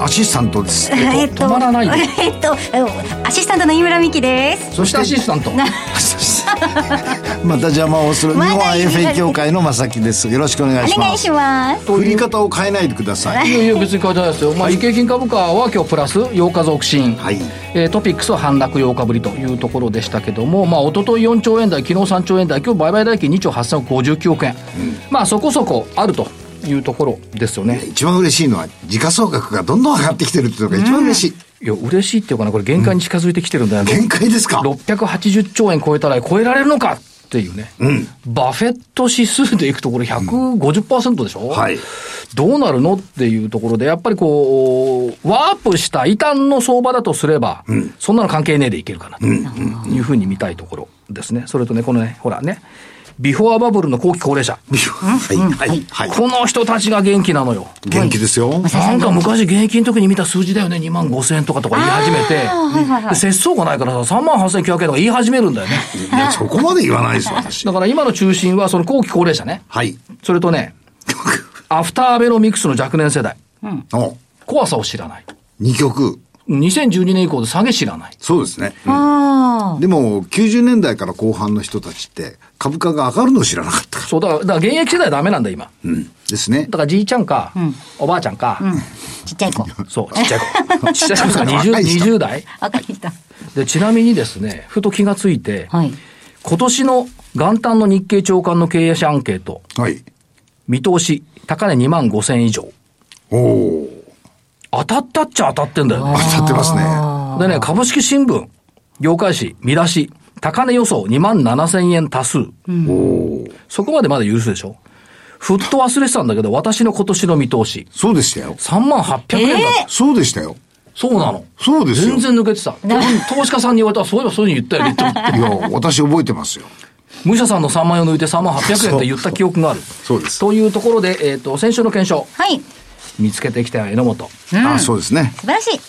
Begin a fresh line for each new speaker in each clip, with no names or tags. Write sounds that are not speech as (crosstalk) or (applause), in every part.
アシスタントです。(laughs)
えっ
止まらない。で (laughs)
えっとアシスタントの井村美希です。
そしてアシスタント
また邪魔をする (laughs) 日本 IFA 協会の正木です。よろしくお願いします。
お願いします。
振り方を変えないでください。
い。やいや別に変えてないですよ、まあ、日経金株価は今日プラス8日続伸、
はい。
えートピックスは反落8日ぶりというところでしたけども、まあ一昨日4兆円台、昨日3兆円台、今日売買代金2兆8059億円、まあそこそこあるというところですよね。
一番嬉しいのは、時価総額がどんどん上がってきてるっていうのが一番嬉しい。
いや、嬉しいっていうかな、これ限界に近づいてきてるんだよね。
限界ですか
？680兆円超えたら超えられるのかっていうね。バフェット指数でいくとこれ150%でしょ、
はい。
どうなるのっていうところで、やっぱりこう、ワープした異端の相場だとすれば、そんなの関係ねえでいけるかなというふうに見たいところですね。それとね、このね、ほらね、ビフォーバブルの後期高齢者。
はい。はい。はい。
この人たちが元気なのよ。
元気ですよ。
なんか昔現役の時に見た数字だよね。2万5千円とかとか言い始めて。で節操がないからさ、3万8900円とか言い始めるんだよね。
いや、そこまで言わないです、私。
だから今の中心はその後期高齢者ね。
はい。
それとね、(laughs) アフターアベノミクスの若年世代。
お、
怖さを知らない。
二曲。
2012年以降で下げ知らない。
そうですね。
あ
でも、90年代から後半の人たちって、株価が上がるのを知らなかったか
そう、だから、だから現役世代はダメなんだ、今。
ら。うん。ですね。
だからじいちゃんか、おばあちゃんか、
あちっちゃい子
そう、ちっちゃい子。ちっちゃい子ですか、20,
若い人
20代
わかりました
で、ちなみにですね、ふと気がついて、
はい
今年の元旦の日経長官の経営者アンケート、
はい。
見通し、高値2万5千以上。
おお。
当たったっちゃ当たってんだよね。
当たってますね。
でね、株式新聞、業界誌、見出し、高値予想2万7千円多数。
おお。
そこまでまだ許すでしょ？ふっと忘れてたんだけど、私の今年の見通し、
そうでしたよ。
3万800円だった。
そうでしたよ。
そうなの。
そうですよ。
全然抜けてた。投資家さんに言われたら、そういえばそういうふうに言ったよねって思って。(laughs)
いや、私覚えてますよ。
武者さんの3万円を抜いて3万800円って言った記憶がある。
そうです。
というところで、えっ、と、先週の検証、
はい
見つけてきたよ、榎本。
あ、そうですね。
素晴らしい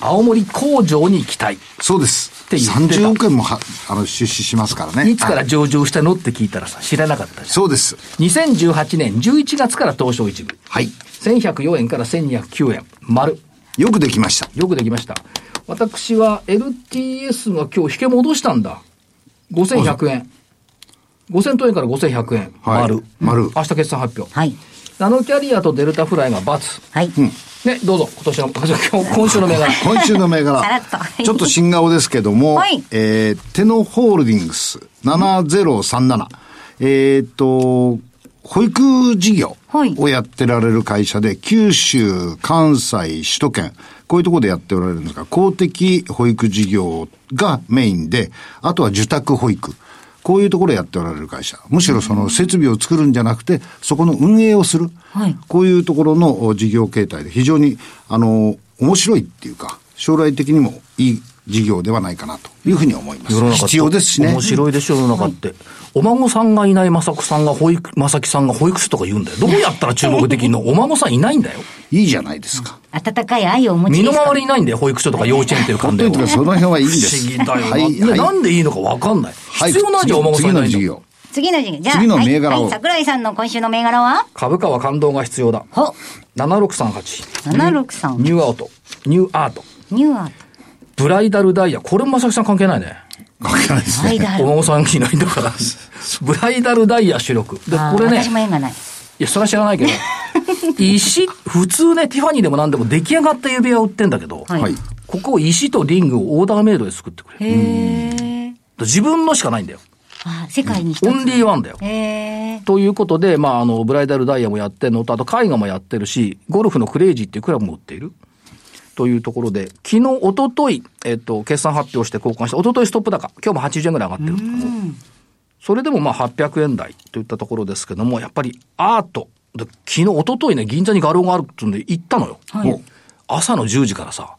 青森工場に期待。
そうです。
て言ってた
30億円もは、あの、出資しますからね。
いつから
はい
上場したのって聞いたらさ、知らなかったじ
そうです。
ゃん。2018年11月から東証一部。
はい。
1104円から1209円。丸。
よくできました。
よくできました。私は LTS が今日引け戻したんだ。5100円。5000等円から5100円。
はい
丸。
丸
明日決算発表。
はい
ナノキャリアとデルタフライが×。
はい
ね、どうぞ、今年の、今 (laughs) 今週の銘柄。(laughs)
今週の銘柄
さらっとはい。
ちょっと新顔ですけども、
はい
えー、テノホールディングス7037。えーっと、保育事業
はい
をやってられる会社で、九州、関西、首都圏、こういうところでやっておられるんですが、公的保育事業がメインで、あとは受託保育。こういうところをやっておられる会社。むしろその設備を作るんじゃなくて、そこの運営をする。
はい
こういうところのお事業形態で非常に、あの、面白いっていうか、将来的にもいい事業ではないかなというふうに思います。
世の中って
必要ですしね。
面白いでしょ、世の中って。お孫さんがいない雅子さんが保育、正木さんが保育士とか言うんだよ。どうやったら注目できるの？お孫さんいないんだよ。
いいじゃないですか。
温かい愛をお持ち
身の
ですか
回りにいないんだよ、保育所とか幼稚園っていう関連は。
とにかくその辺はいいんで
不
す。(laughs)
思議だよな、
はい、
で
はい。
なんでいいのかわかんない。
はい
必要ないじゃん、お孫さんいないの。
次の事業。
次の授業じゃあ
次の銘柄を
はいはい桜井さんの今週の銘柄は？
株価は感動が必要だ。
ほ
7638。
763
ニューアウト。ニューアート。
ニューアー
ブライダルダイヤ。これも正木さん関係ないね。
わかんないですね。
お孫さんいないんだから。ブライダルダイヤ主力。で、これね
私、も縁がない
いや、それは知らないけど、(laughs) 石、普通ね、ティファニーでも何でも出来上がった指輪を売ってんだけど、
はい
はい。
ここを石とリングをオーダーメイドで作ってくれる。自分のしかないんだよ。
あ世界に一つ
オンリーワンだよ。ということで、まあ、あの、ブライダルダイヤもやってんのと、あと絵画もやってるし、ゴルフのクレイジーっていうクラブも売っている。というところで、昨日、一昨日えっと、決算発表して交換して、一昨日ストップ高、今日も80円ぐらい上がってる。それでもまあ800円台といったところですけども、やっぱりアート、で昨日、一昨日ね、銀座に画廊があるってんで行ったのよ。
はい
朝の10時からさ、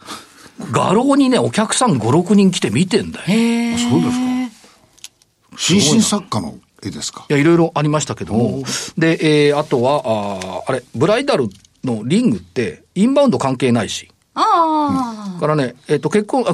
画廊にね、お客さん5、6人来て見てんだよ。い
そうですか。新進作家の絵ですか？
や、いろいろありましたけども。で、えー、あとは、あーあれ、ブライダルのリングって、インバウンド関係ないし。
ああ、
からね、えっ、と、結婚、あ、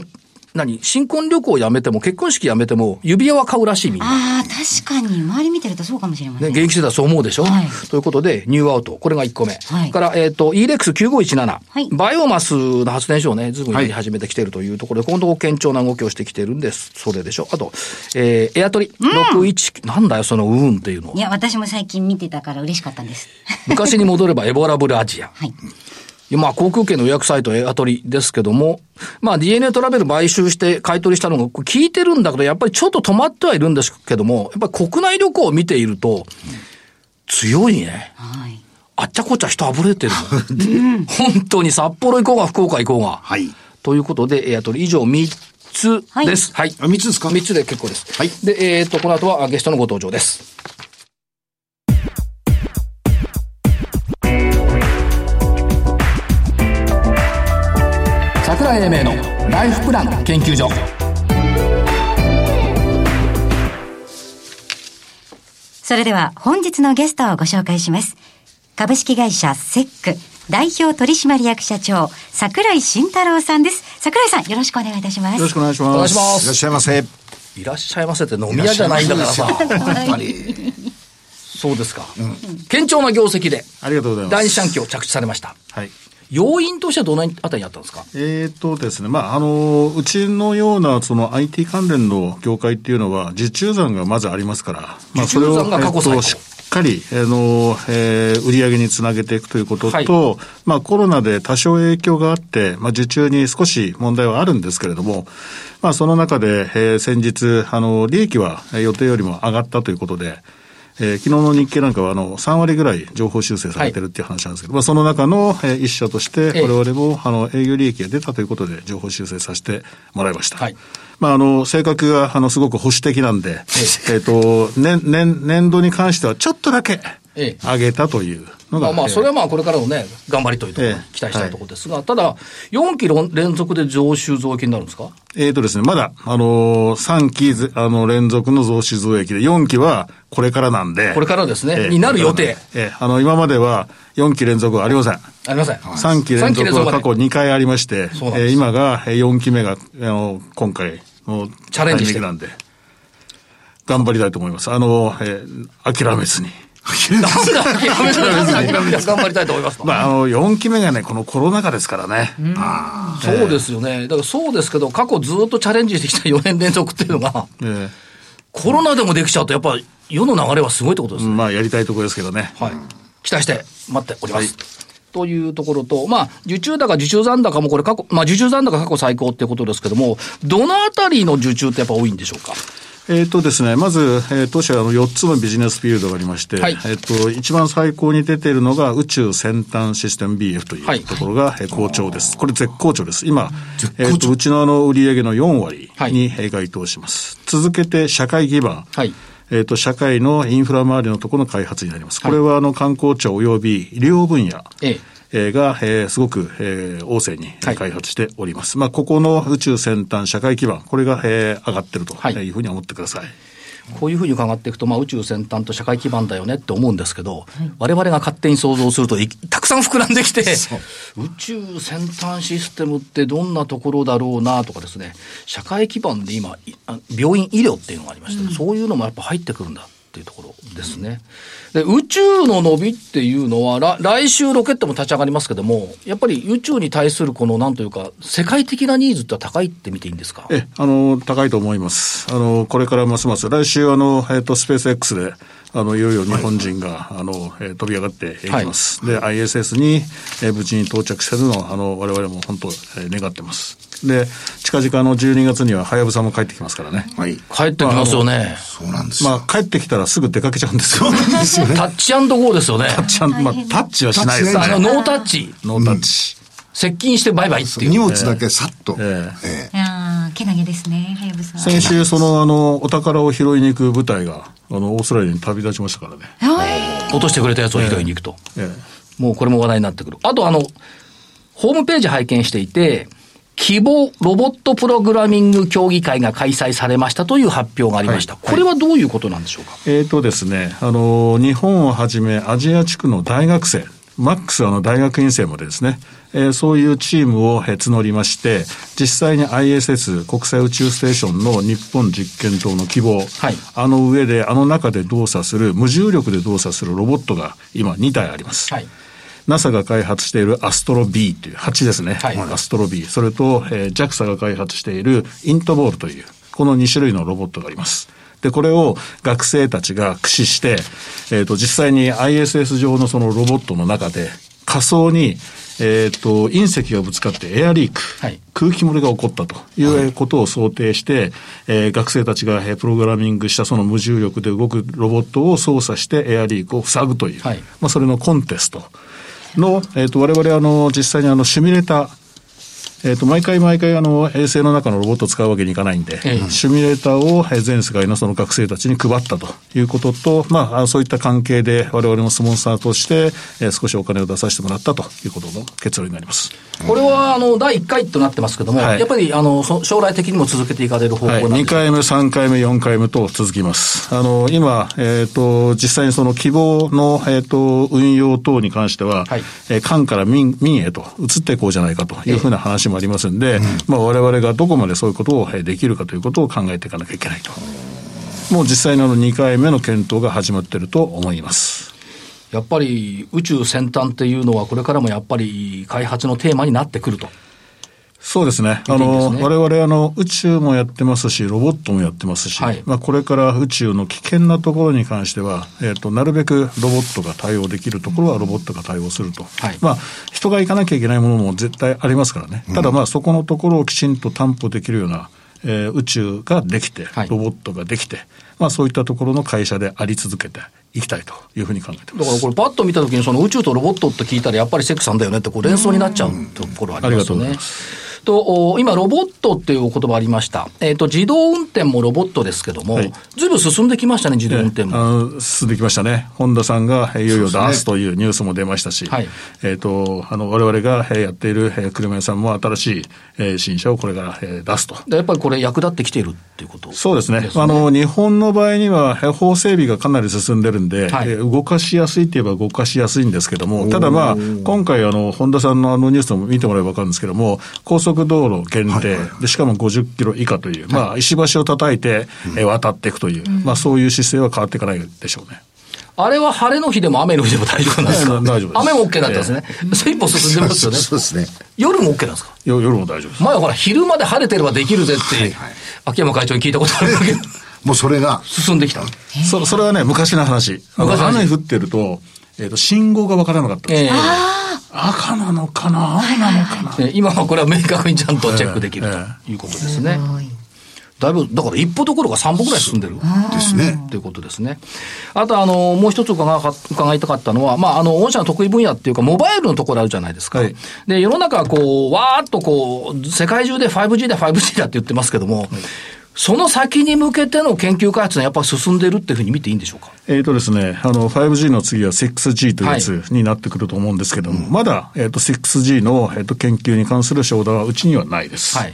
何？新婚旅行やめても、結婚式やめても、指輪は買うらしいみんな。
ああ、確かに、周り見てるとそうかもしれませ
ね、
ん。
現役世代はそう思うでしょ、
はい
ということで、ニューアウト。これが1個目。
はい
から、えっ、と、ELEX9517。
はい
バイオマスの発電所をね、ずいぶんやり始めてきてるというところで、このとこ堅調な動きをしてきてるんです。それでしょ？あと、えー、エアトリ61、なんだよ、そのうーんっていうの
い。や、私も最近見てたから嬉しかったんです。
昔に戻ればエボラブルアジア。
はい。
まあ、航空券の予約サイトエアトリですけども、まあ DNA トラベル買収して買い取りしたのがこれ聞いてるんだけど、やっぱりちょっと止まってはいるんですけども、やっぱり国内旅行を見ていると、強いね。
はい。
あっちゃこっちゃ人あぶれてるの。本当に札幌行こうが福岡行こうが。
はい。
ということで、エアトリ以上3つです。はい。
あ、三つですか
？3つで結構です。
はい
で、えっ、と、この後はゲストのご登場です。桜井英明のライフプラン研究所。
それでは本日のゲストをご紹介します。株式会社セック代表取締役社長桜井慎太郎さんです。桜井さんよろしくお願いいたします。
よろしくお願いします。
お願いしま
いらっ
す。
しゃいませ。
いらっしゃいませって飲み屋じゃないんだからさ。
やっぱり。(laughs)
そうですか。堅調な業績で、
ありがとうございます。
第二四半期を着地されました。
はい。
要因としてはどのあたりにあったんですか？
えーとですね、まあ、あの、うちのような、その IT 関連の業界っていうのは、受注残がまずありますから、まあ、それを、えっとしっかり、あの、えー売り上げにつなげていくということと、
はい。
まあ、コロナで多少影響があって、まあ、受注に少し問題はあるんですけれども、まあ、その中で、えー先日、あの、利益はえー予定よりも上がったということで、えー昨日の日経なんかはあの3割ぐらい情報修正されてるっていう話なんですけど、まあ、その中の、えー一社として、
ええ。
我々もあの営業利益が出たということで、情報修正させてもらいました。
はい。
まあ、あの、性格が、あの、すごく保守的なんで、えっ、と、年、年、年度に関してはちょっとだけ
ええ
上げたというのが、
まあまあ、
えー
それはまあ、これからのね、頑張りというところ、
ええ。
期待したいところですが、ただ、4期連続で増収増益になるんですか？
えっ、とですね、まだ、あの3期ぜ、あの、連続の増資増益で、4期はこれからなんで。
これからですね。
ええ。
になる予定。
ええ。あの、今までは4期連続はありません。
ありません。
3期連続は過去2回ありまして、えー今がえー4期目が、あの、今回の
チャレンジ
なんで、頑張りたいと思います。あの、えー諦めずに。
なんで諦めたら別に諦めた頑張りたいと思います。
まあ、あの、4期目がね、このコロナ禍ですからね。
そうですよね。だからそうですけど、過去ずっとチャレンジしてきた4年連続っていうのが、
え
コロナでもできちゃうと、やっぱり世の流れはすごいってことですね。
まあ、やりたいところですけどね。
はい。期待して待っております。というところと、まあ、受注高、受注残高もこれ過去、まあ、受注残高過去最高っていうことですけども、どのあたりの受注ってやっぱ多いんでしょうか
えっ、とですね、まず、えー当社はあの4つのビジネスフィールドがありまして、
はい
えっ、と、一番最高に出ているのが宇宙先端システム BF と
はい
いうところが、えー好調です。これ絶好調です。今、えっ、と、うちのあの売上の4割
はい
にえー該当します。続けて社会基盤。
はい
えっ、と、社会のインフラ周りのところの開発になります。これはあの観光庁及び医療分野。
ええ
えーが、えーすごく、えー旺盛に
はい。
開発しております。まあ、ここの宇宙先端社会基盤、これが、えー上がってると
はい。
いうふうに思ってください。
こういうふうに伺っていくと、まあ、宇宙先端と社会基盤だよねって思うんですけど、我々が勝手に想像するとい、たくさん膨らんできて、宇宙先端システムってどんなところだろうなとかですね、社会基盤で今、病院医療っていうのがありまして、そういうのもやっぱ入ってくるんだっていうところですね。で、宇宙の伸びっていうのは、ら来週ロケットも立ち上がりますけども、やっぱり宇宙に対するこの、なんというか、世界的なニーズって高いって見ていいんですか？
え、あの、高いと思います。あの、これからますます、来週、あの、えっ、と、スペース X で、あの、いよいよ日本人が、あの、えー飛び上がっていきます。で、ISS に、えー無事に到着するのを、あの、我々も本当、えー願ってます。で、近々の12月には、はやぶさも帰ってきますからね。
はい。
帰ってきますよね。
そうなんですよ。
まあ、帰ってきたらすぐ出かけちゃうんですよ。(laughs)
タッチゴーですよね。
ちゃんまあ、タッチはしないです
タッチ
あの、
ね。
ノータッチ。
ノータッチ。
接近してバイバイっていう。
荷物だけさっと。
え
え
いやー、けなげですね、はやぶさ。
先週、その、あの、お宝を拾いに行く部隊が、あの、オーストラリアに旅立ちましたからね。
落としてくれたやつを拾いに行くと。
え
もうこれも話題になってくる。あとあの、ホームページ拝見していて、希望ロボットプログラミング協議会が開催されましたという発表がありました。これはどういうことなんでしょうか、
えっ、とですね、あの、日本をはじめアジア地区の大学生、マックスあの大学院生までですね、えー、そういうチームを、えー、募りまして、実際に ISS、国際宇宙ステーションの日本実験棟の希望、はい、あの上で、あの中で動作する、無重力で動作するロボットが今2体あります。はい NASA が開発しているアストロ B という8ですね。はい、アストロ B。それと、えー、JAXA が開発しているイントボールという、この2種類のロボットがあります。で、これを学生たちが駆使して、えっ、ー、と、実際に ISS 上のそのロボットの中で仮想に、えっ、ー、と、隕石がぶつかってエアリーク、はい、空気漏れが起こったということを想定して、はい、えー、学生たちがプログラミングしたその無重力で動くロボットを操作してエアリークを塞ぐという、はい、まあ、それのコンテストの、えっ、ー、と、我々あの、実際にあの、シミュレーター、えっ、ー、と、毎回毎回、あの、衛星の中のロボットを使うわけにいかないんで、ええ、シミュレーターを全世界のその学生たちに配ったということと、まあ、そういった関係で、我々もスポンサーとして、えー、少しお金を出させてもらったということの結論になります。
これは、あの、第1回となってますけども、はい、やっぱり、あの、将来的にも続けていかれる方向なんではい、2
回目、3回目、4回目と続きます。あの、今、えっ、ー、と、実際にその希望の、えっ、ー、と、運用等に関しては、はい、えー、官から民、民へと移っていこうじゃないかというふうな話もありますんで、えーまあ、我々がどこまでそういうことをできるかということを考えていかなきゃいけないと。もう実際の2回目の検討が始まっていると思います。
やっぱり宇宙先端っていうのは、これからもやっぱり開発のテーマになってくると。
そうですね。あの、我々あの、宇宙もやってますし、ロボットもやってますし、はい、まあこれから宇宙の危険なところに関しては、えっ、ー、と、なるべくロボットが対応できるところはロボットが対応すると。はい、まあ、人が行かなきゃいけないものも絶対ありますからね。ただまあ、そこのところをきちんと担保できるような、えー、宇宙ができて、ロボットができて、はい、まあそういったところの会社であり続けて、いきたいというふうに考えて
だからこれ、パッと見たときに、その宇宙とロボットって聞いたら、やっぱりセックさんだよねってこう連想になっちゃうところありますよね。と、今、ロボットっていうお言葉ありました。えっ、ー、と、自動運転もロボットですけども、はい、ずいぶん進んできましたね、自動運転も。
進んできましたね。本田さんがいよいよ出すというニュースも出ましたし、ねはい、えっ、と、あの、我々がやっている車屋さんも新しい、え新車をこれから出すと。
やっぱりこれ役立ってきているっていうこと、ね、
そうですね。あの、日本の場合には法整備がかなり進んでるんで、はい、動かしやすいといえば動かしやすいんですけども、ただまあ、今回あの、本田さんのあのニュースを見てもらえばわかるんですけども、高速道路限で、はいはい、でしかも50キロ以下という、まあ、石橋を叩いて、え渡っていくという、まあ、そういう姿勢は変わっていかないでしょうね。
あれは晴れの日でも雨の日でも大丈夫なんですか？(laughs) 大丈夫です。雨も OK だったんですね。えー、(laughs) 一歩進んでますよね。
そうですね。
夜も OK なんですか？
夜も大丈夫です。
前はほら、昼まで晴れてればできるぜって、はいはい、秋山会長に聞いたことあるけど。
もうそれが。(laughs)
進んできた。
そそれはね、昔の話。昔の雨降ってると、えっ、ー、と、信号がわからなかったんです、えー、赤なのかな青なのかな、
今はこれは明確にちゃんとチェックできる、ということですね。だいぶ、だから一歩どころか三歩ぐらい進んでる。
ですね。
ということですね。あと、あの、もう一つ伺いたかったのは、まあ、あの、御社の得意分野っていうか、モバイルのところあるじゃないですか。はい、で、世の中、こう、わーっとこう、世界中で 5G だ、5G だって言ってますけども、はいその先に向けての研究開発はやっぱり進んでるっていうふうに見ていいんでしょうか？
えっ、とですね、あの、5G の次は 6G というやつになってくると思うんですけども、はい、まだ、えっ、ー、と、6G の、えっ、ー、と、研究に関する商談はうちにはないです。はい。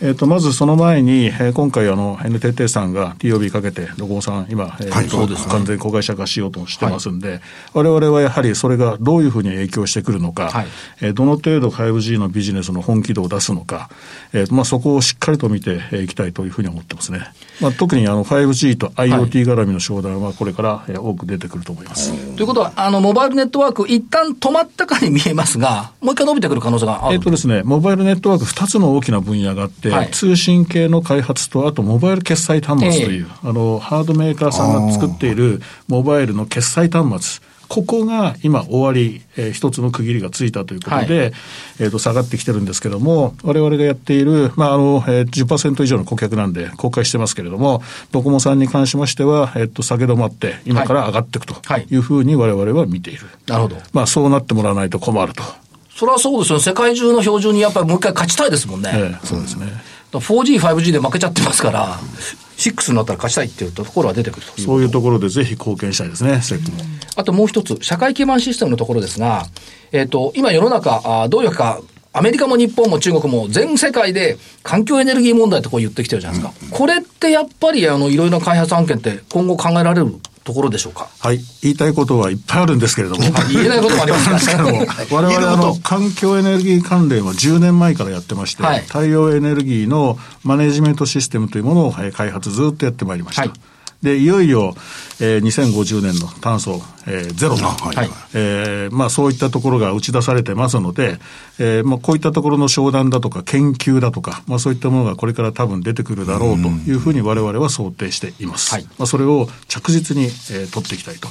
えっ、と、まずその前に、えー、今回あの、NTT さんが TOB かけて、ドコモさん、今、えー、はい、そうです、ね、完全公開者化しようとしてますんで、はい、我々はやはりそれがどういうふうに影響してくるのか、はい、えー、どの程度 5G のビジネスの本気度を出すのか、えー、まあ、そこをしっかりと見ていきたいというふうに思ってますね。まあ、特にあの 5G と IoT 絡みの商談はこれから多く出てくると思います。
ということは、あの、モバイルネットワーク、一旦止まったかに見えますが、もう一回伸びてくる可能性がある
えっとですね、モバイルネットワーク2つの大きな分野があって、はい、通信系の開発と、あとモバイル決済端末という、えー、あの、ハードメーカーさんが作っているモバイルの決済端末。ここが今終わり、えー、一つの区切りがついたということで、はい、えっ、ー、と、下がってきてるんですけども、我々がやっている、まあ、あの、えー、10%以上の顧客なんで公開してますけれども、ドコモさんに関しましては、えっ、ー、と、下げ止まって、今から上がっていくというふうに我々は見ている。
なるほど。
まあ、そうなってもらわないと困ると。
それはそうですよ。世界中の標準にやっぱりもう一回勝ちたいですもんね。え
え、そうですね。
4G、5G で負けちゃってますから、6になったら勝ちたいっていうところは出てくると
そういうところでぜひ貢献したいですね、セックも。
あともう一つ、社会基盤システムのところですが、えっ、ー、と、今世の中、あどういうか、アメリカも日本も中国も全世界で環境エネルギー問題ってこう言ってきてるじゃないですか。これってやっぱりあのいろいろな開発案件って今後考えられるところでしょうか？
はい。言いたいことはいっぱいあるんですけれども。(laughs)
言えないこともあります (laughs) けども。
我々あの、環境エネルギー関連は10年前からやってまして、はい、太陽エネルギーのマネジメントシステムというものを開発ずっとやってまいりました。はいで、いよいよ、えー、2050年の炭素、えー、ゼロの、はいえーまあ、そういったところが打ち出されてますので、えーまあ、こういったところの商談だとか研究だとか、まあ、そういったものがこれから多分出てくるだろうというふうにわれわれは想定しています。はい、まあ、それを着実に、えー、取っていきたいと。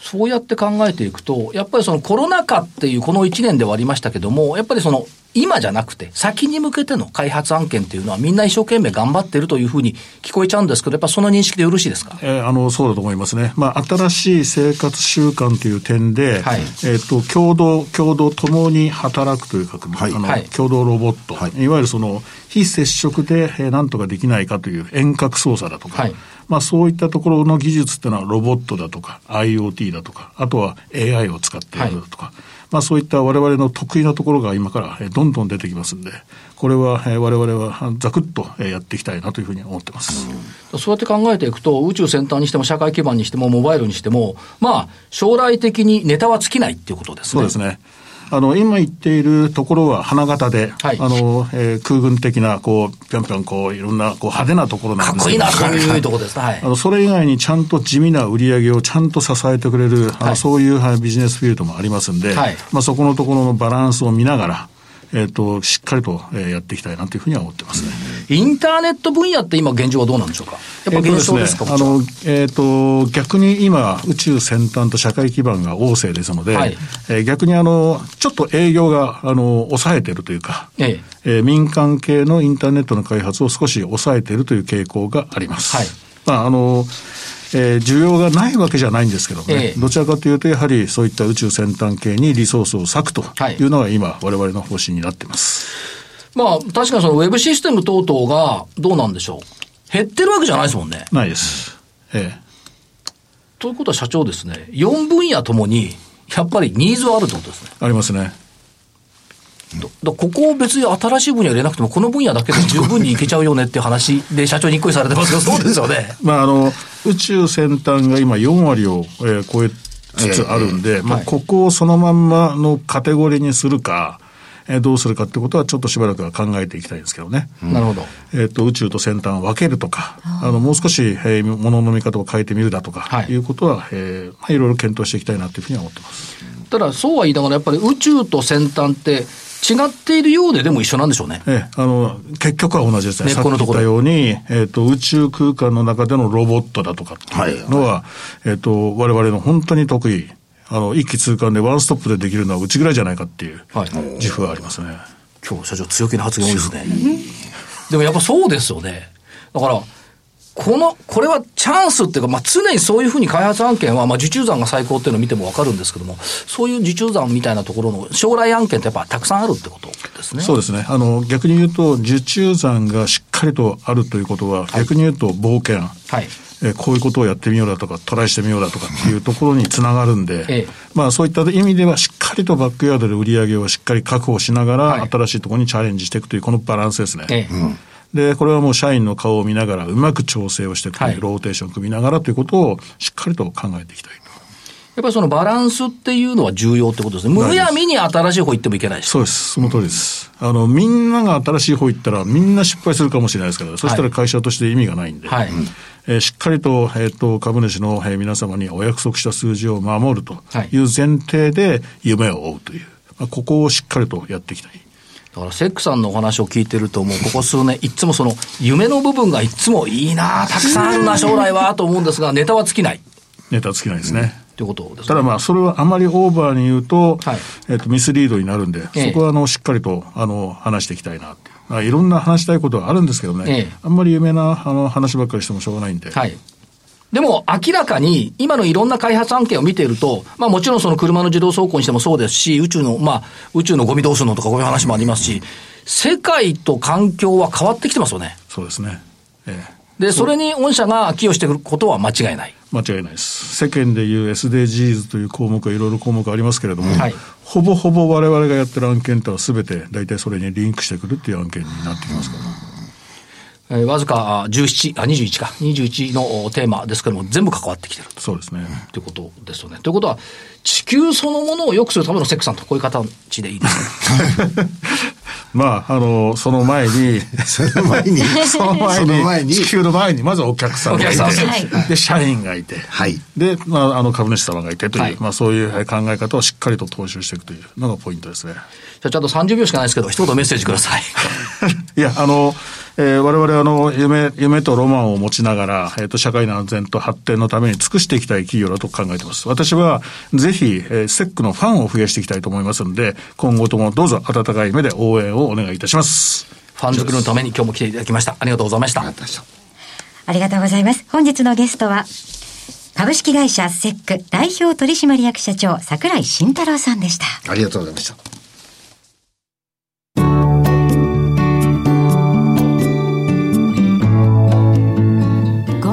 そうやって考えていくと、やっぱりそのコロナ禍っていうこの1年ではありましたけども、やっぱりその今じゃなくて、先に向けての開発案件っていうのは、みんな一生懸命頑張ってるというふうに聞こえちゃうんですけど、やっぱその認識でよろしいですか、
えー、あのそうだと思いますね、まあ、新しい生活習慣という点で、はい、えーと、共同、共同ともに働くというか、はい、あの、はい、共同ロボット、はい、いわゆるその非接触で、えー、なんとかできないかという遠隔操作だとか、はい。まあ、そういったところの技術っていうのはロボットだとか IoT だとかあとは AI を使ってやるだとか、はいまあ、そういった我々の得意なところが今からどんどん出てきますんで、これは我々はざくっとやっていきたいなというふうに思ってます、
うん、そうやって考えていくと、宇宙先端にしても社会基盤にしてもモバイルにしても、まあ、将来的にネタは尽きないっていうことですね。
そうですね。あの、今言っているところは花形で、はい、あの、えー、空軍的な、こう、ぴょんぴょん、こう、いろんな、こう、派手なところなんですけど。かっこいいな、そういうところです。はい。あの、それ以外にちゃんと地味な売り上げをちゃんと支えてくれる、あの、そういう、はい、ビジネスフィールドもありますんで、はい、まあ、そこのところのバランスを見ながら、えっ、ー、と、しっかりと、えー、やっていきたいなというふうには思ってますね。
インターネット分野って今現状はどうなんでしょうか？やっぱ現象ですか、
えー、あの、えっ、ー、と、逆に今、宇宙先端と社会基盤が旺盛ですので、はい、えー、逆にあの、ちょっと営業が、あの、抑えてるというか、ええー、民間系のインターネットの開発を少し抑えているという傾向があります。はい。まあ、あの、えー、需要がないわけじゃないんですけどね、えー、どちらかというと、やはりそういった宇宙先端系にリソースを割くというのが今、われわれの方針になっています。
まあ、確かにそのウェブシステム等々がどうなんでしょう。減ってるわけじゃないですもんね。
ないです。ええ。
ということは社長ですね、4分野ともに、やっぱりニーズはあるってことですね。
ありますね。
だここを別に新しい分野入れなくても、この分野だけで十分にいけちゃうよねっていう話で、社長に一個されてますけど、そうですよね。
まあ、あの、宇宙先端が今4割を、えー、超えつつあるんで、えー、まあ、ここをそのまんまのカテゴリーにするか、えー、どうするかってことは、ちょっとしばらくは考えていきたいんですけどね。
なるほど。
えっ、と、宇宙と先端を分けるとか、あの、もう少し、えー、ものの見方を変えてみるだとか、はい、いうことは、えー、まあ、いろいろ検討していきたいなというふうには思ってます。
ただ、そうは言いながら、やっぱり宇宙と先端って、違っているようで、でも一緒なんでしょうね。
ええ、あの、結局は同じですね。ねさっき言ったように、えっ、ー、と、宇宙空間の中でのロボットだとかっていうのは、はい、えっ、ー、と、我々の本当に得意、あの、一気通貫でワンストップでできるのはうちぐらいじゃないかっていう自負がありますね。
今日社長強気な発言多いですね。でもやっぱそうですよね。だから、この、これはチャンスっていうか、まあ、常にそういうふうに開発案件は、まあ、受注残が最高っていうのを見てもわかるんですけども、そういう受注残みたいなところの将来案件ってやっぱたくさんあるってことですね。
そうですね。あの、逆に言うと、受注残がしっかりとあるということは、逆に言うと冒険。はい。えこういうことをやってみようだとか、トライしてみようだとかっていうところにつながるんで、ええ、まあそういった意味ではしっかりとバックヤードで売り上げをしっかり確保しながら、はい、新しいところにチャレンジしていくというこのバランスですね。ええうんで、これはもう社員の顔を見ながら、うまく調整をしていく、はい、ローテーションを組みながらということをしっかりと考えていきたいと。
やっぱりそのバランスっていうのは重要ってことですね。むやみに新しい方行ってもいけないし。
そうです。その通りです。あの、みんなが新しい方行ったら、みんな失敗するかもしれないですから、はい、そしたら会社として意味がないんで。はい。えー、しっかりと、えっ、ー、と、株主の、えー、皆様にお約束した数字を守るという前提で夢を追うという。まあ、ここをしっかりとやっていきたい。
だからセックさんのお話を聞いてると、もうここ数年、いつもその夢の部分がいつもいいな、たくさんあるな、将来はと思うんですが、ネタは尽きない。
ネタ尽きないですね。
ということです、ね、
ただまあ、それはあまりオーバーに言うと、はい、えっ、と、ミスリードになるんで、ええ、そこはあの、しっかりと、あの、話していきたいなっていう。いろんな話したいことはあるんですけどね、ええ、あんまり有名なあの話ばっかりしてもしょうがないんで。はい。
でも明らかに今のいろんな開発案件を見ていると、まあもちろんその車の自動走行にしてもそうですし、宇宙の、まあ宇宙のゴミどうするのとかこういう話もありますし、世界と環境は変わってきてますよね。
そうですね。え
え。で、それに御社が寄与してくることは間違いない。
間違いないです。世間でいう SDGs という項目がいろいろ項目ありますけれども、はい、ほぼほぼ我々がやってる案件とはすべて大体それにリンクしてくるっていう案件になってきますから。
えー、わずか17、あ、21か、21のテーマですけども、全部関わってきてる。
そうですね。
ということですよね。ということは、地球そのものを良くするためのセックさんとこういう形でいいですね。(laughs)
まあ、あの、(laughs) その前に、
その前に、
その前に、地球の前に、まずお客さんがいて、で、社員がいて、はい、で、まあ、あの、株主様がいてという、はい、まあ、そういう考え方をしっかりと踏襲していくというのがポイントですね。
じゃあ、ちゃんと30秒しかないですけど、一言メッセージください。(laughs)
いや、あの、えー、我々あの、夢、夢とロマンを持ちながら、えっ、ー、と、社会の安全と発展のために尽くしていきたい企業だと考えています。私は、ぜひ、えー、セックのファンを増やしていきたいと思いますので、今後ともどうぞ温かい目で応援をお願いいたします。
ファン作りのために今日も来ていただきました。ありがとうございました。
ありがとうございます。本日のゲストは、株式会社セック代表取締役社長、櫻井慎太郎さんでした。
ありがとうございました。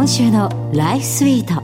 今週のライフスイート。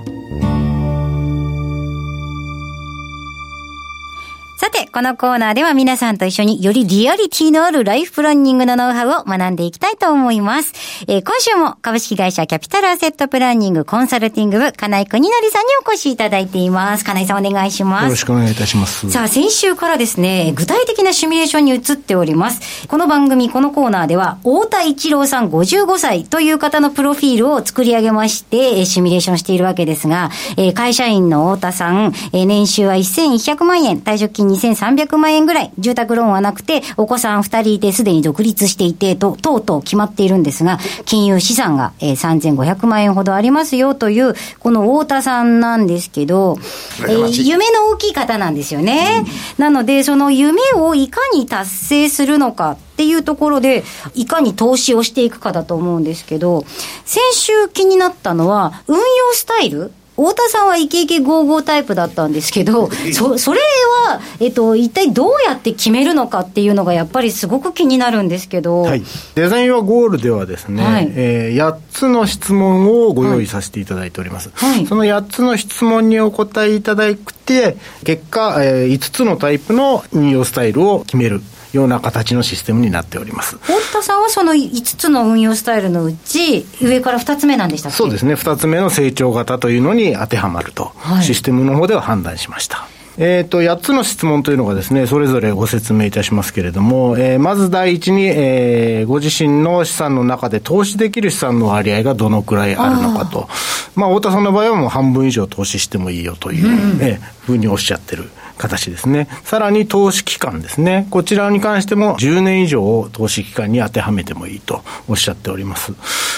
さて、このコーナーでは皆さんと一緒によりリアリティのあるライフプランニングのノウハウを学んでいきたいと思います。えー、今週も株式会社キャピタルアセットプランニングコンサルティング部、金井国則さんにお越しいただいています。金井さんお願いします。よ
ろしくお願いいたします。
さあ、先週からですね、具体的なシミュレーションに移っております。この番組、このコーナーでは、太田一郎さん55歳という方のプロフィールを作り上げまして、シミュレーションしているわけですが、え会社員の太田さん、え年収は1100万円、退職金2300万円円ぐらい、住宅ローンはなくて、お子さん二人いてすでに独立していて、と、とうとう決まっているんですが、金融資産が、えー、3500万円ほどありますよという、この太田さんなんですけど、えー、夢の大きい方なんですよね。うん、なので、その夢をいかに達成するのか、っていうところで、いかに投資をしていくかだと思うんですけど、先週気になったのは、運用スタイル太田さんはイケイケゴーゴータイプだったんですけど、(laughs) そそれは、えっと、一体どうやって決めるのかっていうのが、やっぱりすごく気になるんですけど、はい、
デザインはゴールではですね、はい、えー、8つの質問をご用意させていただいております。はい、その8つの質問にお答えいただくて、結果、えー、5つのタイプの運用スタイルを決める。ような形のシステムになっております
太田さんはその5つの運用スタイルのうち、上から2つ目なんでしたっけ？
そうですね、2つ目の成長型というのに当てはまると、はい、システムの方では判断しました。えっ、ー、と、8つの質問というのがですね、それぞれご説明いたしますけれども、えー、まず第一に、えー、ご自身の資産の中で投資できる資産の割合がどのくらいあるのかと。あまあ、太田さんの場合はもう半分以上投資してもいいよという、うん、えー、ふうにおっしゃってる。形ですね。さらに投資期間ですね。こちらに関しても10年以上を投資期間に当てはめてもいいとおっしゃっております。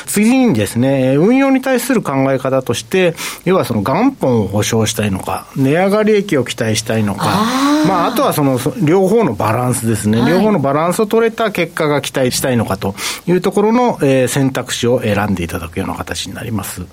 次にですね、運用に対する考え方として、要はその元本を保証したいのか、値上がり益を期待したいのか、あまあ、あとはその両方のバランスですね、はい、両方のバランスを取れた結果が期待したいのかというところの、えー、選択肢を選んでいただくような形になります。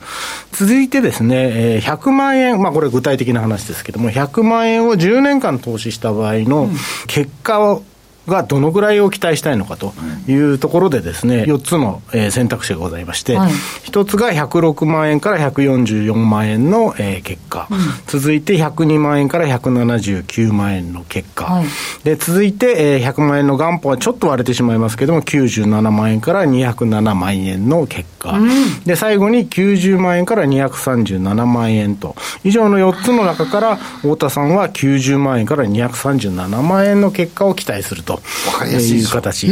続いてですね、えー、100万円、まあこれ具体的な話ですけども、100万円を10年間投資した場合の結果をがどのぐらいを期待したいのかというところでですね、4つの、え選択肢がございまして、はい、1つが106万円から144万円の、え結果、うん、続いて102万円から179万円の結果、はい、で続いて、え100万円の元本はちょっと割れてしまいますけども、97万円から207万円の結果、うん、で最後に90万円から237万円と、以上の4つの中から、太田さんは90万円から237万円の結果を期待すると。
わかりやすい
形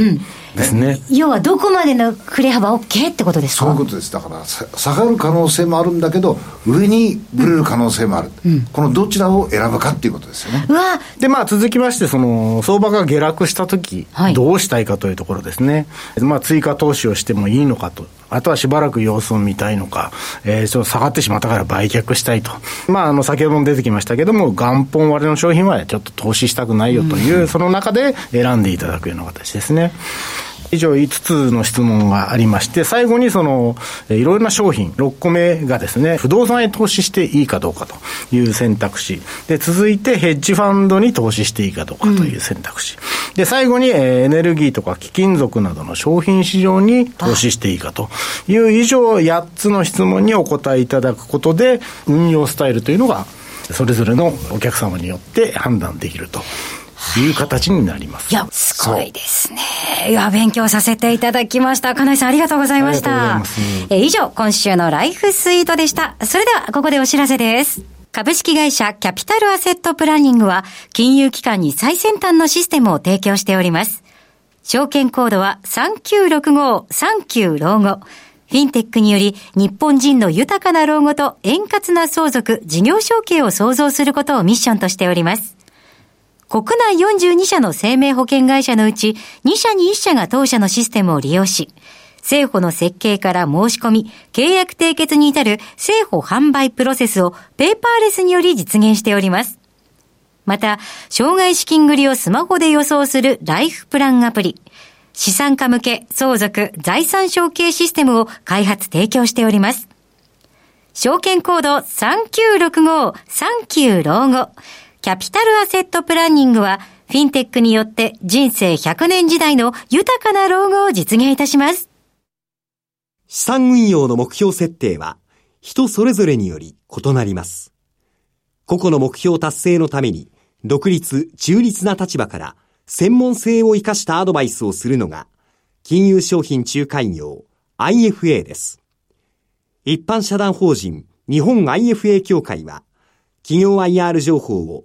ですね、
うん、要はどこまでの振れ幅 OK ってことですか？
そういうことですだから下がる可能性もあるんだけど上にぶれる可能性もある、うん、このどちらを選ぶかっていうことですよね、
でまあ続きましてその相場が下落した時、はい、どうしたいかというところですね。まあ追加投資をしてもいいのかとあとはしばらく様子を見たいのか、えー、ちょっと下がってしまったから売却したいと。まあ、あの、先ほども出てきましたけども、元本割れの商品はちょっと投資したくないよという、うん、その中で選んでいただくような形ですね。以上5つの質問がありまして、最後にその、いろいろな商品、6個目がですね、不動産へ投資していいかどうかという選択肢。で、続いてヘッジファンドに投資していいかどうかという選択肢。うん、で、最後に、えエネルギーとか貴金属などの商品市場に投資していいかという以上8つの質問にお答えいただくことで、運用スタイルというのが、それぞれのお客様によって判断できると。いう形になります。
いや、すごいですね。いや、勉強させていただきました。金井さん、ありがとうございました。え以上、今週のライフスイートでした。それでは、ここでお知らせです。株式会社キャピタルアセットプランニングは、金融機関に最先端のシステムを提供しております。証券コードは3965-39老後。フィンテックにより日本人の豊かな老後と円滑な相続、事業承継を創造することをミッションとしております。国内42社の生命保険会社のうち2社に1社が当社のシステムを利用し、政府の設計から申し込み、契約締結に至る政府販売プロセスをペーパーレスにより実現しております。また、障害資金繰りをスマホで予想するライフプランアプリ、資産家向け相続財産承継システムを開発提供しております。証券コード3965-39老後。キャピタルアセットプランニングは、フィンテックによって人生100年時代の豊かな老後を実現いたします。
資産運用の目標設定は、人それぞれにより異なります。個々の目標達成のために、独立、中立な立場から専門性を生かしたアドバイスをするのが、金融商品仲介業 IFA です。一般社団法人日本 IFA 協会は、企業 IR 情報を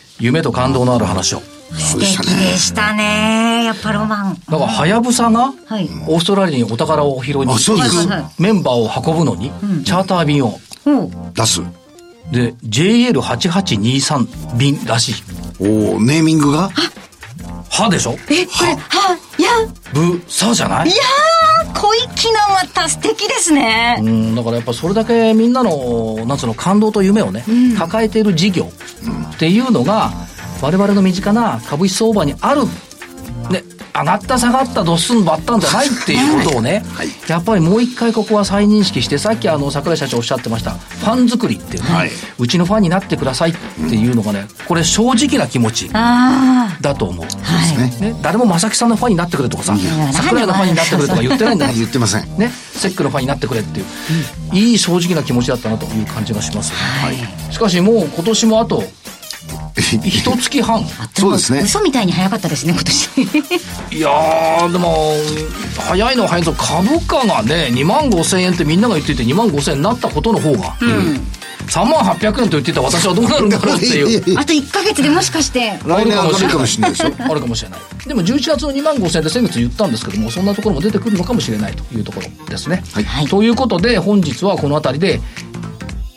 夢と感動のある話を。
素敵でしたね。やっぱロマン。
だから、はやぶさが、オーストラリアにお宝を拾いに、メンバーを運ぶのに、チャーター便を。
出す。
で、JL8823 便らしい。
おおネーミングが？
はでしょ？
え、これ、は、や、
ぶ、さじゃない？
いやー、小粋なまた素敵ですね。
うん、だからやっぱそれだけみんなの、なんつうの、感動と夢をね、うん、抱えてい。る事業ってい。うのが、我々の身近な株式相場にある、上がった下がったドッスンバッタンじゃないっていうことをね、はい、やっぱりもう一回ここは再認識してさっきあの桜井社長おっしゃってましたファン作りっていうね、はい、うちのファンになってくださいっていうのがねこれ正直な気持ちだと思う、はい。ね、誰も正木さんのファンになってくれとかさ桜井のファンになってくれとか言ってないんだ (laughs)
言ってません。
ねセックのファンになってくれっていう、いい正直な気持ちだったなという感じがします、はい、しかしもう今年もあと一月半？
そうですね。
嘘みたいに早かったですね今年。(laughs)
いやでも早いのは早いぞ株価がね2万5千円ってみんなが言ってて2万5千円になったことの方が、うん、3万800円と言ってた私はどうなるんだろうっていう。(laughs)
あと1か月でもしかして。
来年あるかもしれないでしょ (laughs)
あるかもしれない。でも11月の2万5千円って先月言ったんですけどもそんなところも出てくるのかもしれないというところですね、はい、ということで本日はこの辺りで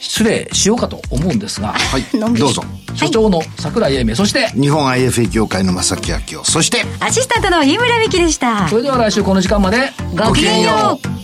失礼しようかと思うんですが、
はい、(laughs) どうぞ。
所長の桜井英明、そして、
日本 IFA 協会の正木明夫、そして、
アシスタントの飯村美樹でした。
それでは来週この時間まで、
ごきげんよう。